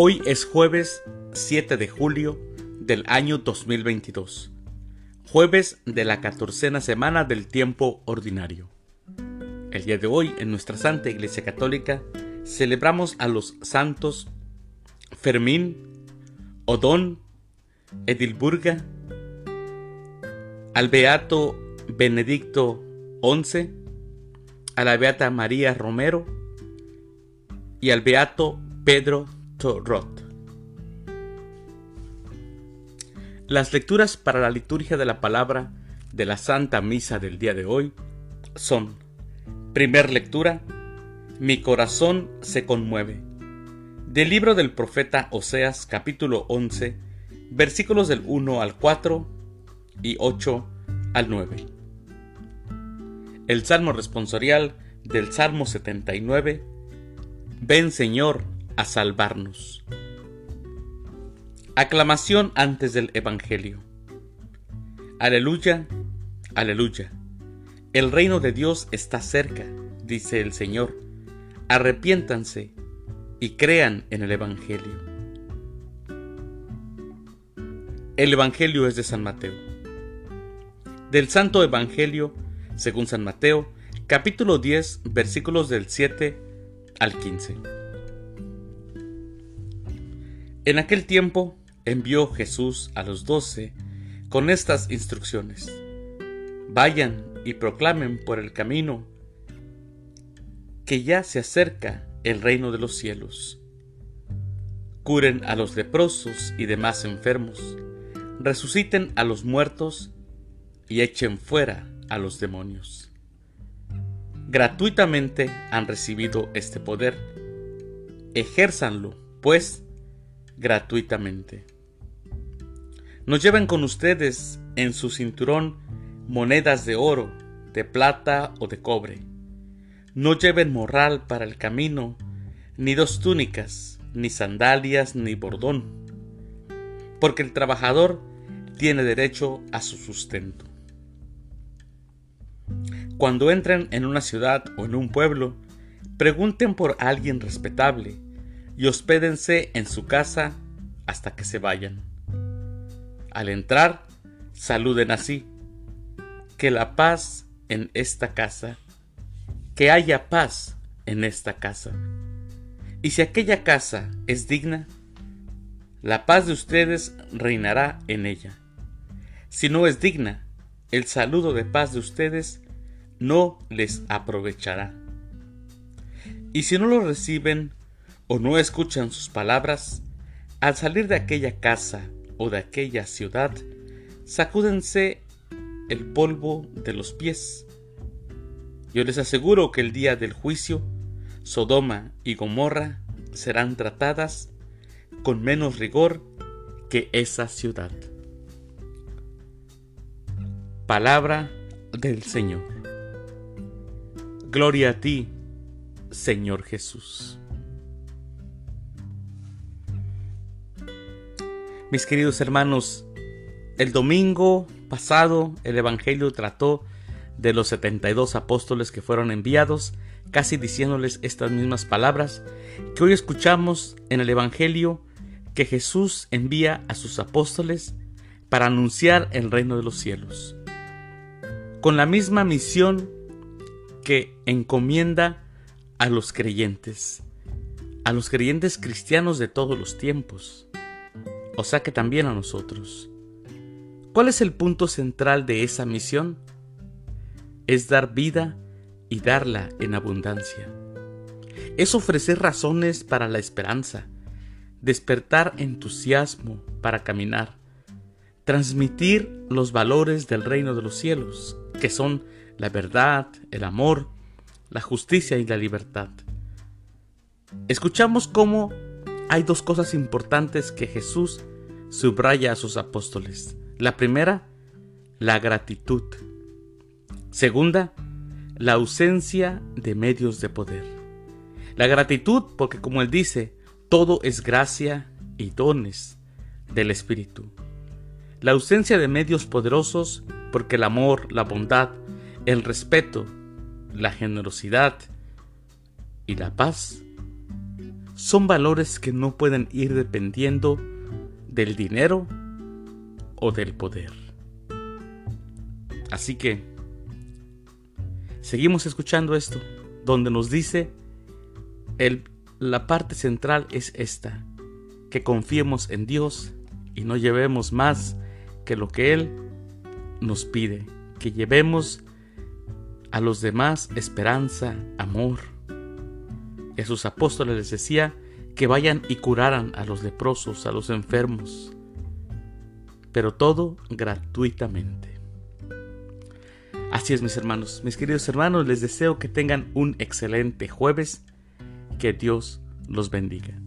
Hoy es jueves 7 de julio del año 2022, jueves de la catorcena semana del tiempo ordinario. El día de hoy, en nuestra Santa Iglesia Católica, celebramos a los santos Fermín, Odón, Edilburga, al Beato Benedicto XI, a la Beata María Romero y al Beato Pedro Torot. Las lecturas para la liturgia de la palabra de la Santa Misa del día de hoy son, primer lectura, Mi corazón se conmueve, del libro del profeta Oseas capítulo 11, versículos del 1 al 4 y 8 al 9. El Salmo responsorial del Salmo 79, Ven Señor, a salvarnos. Aclamación antes del Evangelio. Aleluya, aleluya. El reino de Dios está cerca, dice el Señor. Arrepiéntanse y crean en el Evangelio. El Evangelio es de San Mateo. Del Santo Evangelio, según San Mateo, capítulo 10, versículos del 7 al 15. En aquel tiempo envió Jesús a los doce con estas instrucciones. Vayan y proclamen por el camino que ya se acerca el reino de los cielos. Curen a los leprosos y demás enfermos, resuciten a los muertos y echen fuera a los demonios. Gratuitamente han recibido este poder. Ejérzanlo, pues, gratuitamente. No lleven con ustedes en su cinturón monedas de oro, de plata o de cobre. No lleven morral para el camino, ni dos túnicas, ni sandalias, ni bordón, porque el trabajador tiene derecho a su sustento. Cuando entren en una ciudad o en un pueblo, pregunten por alguien respetable y hospédense en su casa hasta que se vayan. Al entrar, saluden así. Que la paz en esta casa, que haya paz en esta casa. Y si aquella casa es digna, la paz de ustedes reinará en ella. Si no es digna, el saludo de paz de ustedes no les aprovechará. Y si no lo reciben o no escuchan sus palabras, al salir de aquella casa o de aquella ciudad, sacúdense el polvo de los pies. Yo les aseguro que el día del juicio, Sodoma y Gomorra serán tratadas con menos rigor que esa ciudad. Palabra del Señor. Gloria a ti, Señor Jesús. Mis queridos hermanos, el domingo pasado el Evangelio trató de los 72 apóstoles que fueron enviados, casi diciéndoles estas mismas palabras que hoy escuchamos en el Evangelio que Jesús envía a sus apóstoles para anunciar el reino de los cielos, con la misma misión que encomienda a los creyentes, a los creyentes cristianos de todos los tiempos o sea que también a nosotros. ¿Cuál es el punto central de esa misión? Es dar vida y darla en abundancia. Es ofrecer razones para la esperanza, despertar entusiasmo para caminar, transmitir los valores del reino de los cielos, que son la verdad, el amor, la justicia y la libertad. Escuchamos cómo hay dos cosas importantes que Jesús subraya a sus apóstoles. La primera, la gratitud. Segunda, la ausencia de medios de poder. La gratitud porque como él dice, todo es gracia y dones del Espíritu. La ausencia de medios poderosos porque el amor, la bondad, el respeto, la generosidad y la paz son valores que no pueden ir dependiendo del dinero o del poder. Así que seguimos escuchando esto, donde nos dice el, la parte central es esta, que confiemos en Dios y no llevemos más que lo que Él nos pide, que llevemos a los demás esperanza, amor. Y sus apóstoles les decía que vayan y curaran a los leprosos, a los enfermos, pero todo gratuitamente. Así es, mis hermanos, mis queridos hermanos, les deseo que tengan un excelente jueves, que Dios los bendiga.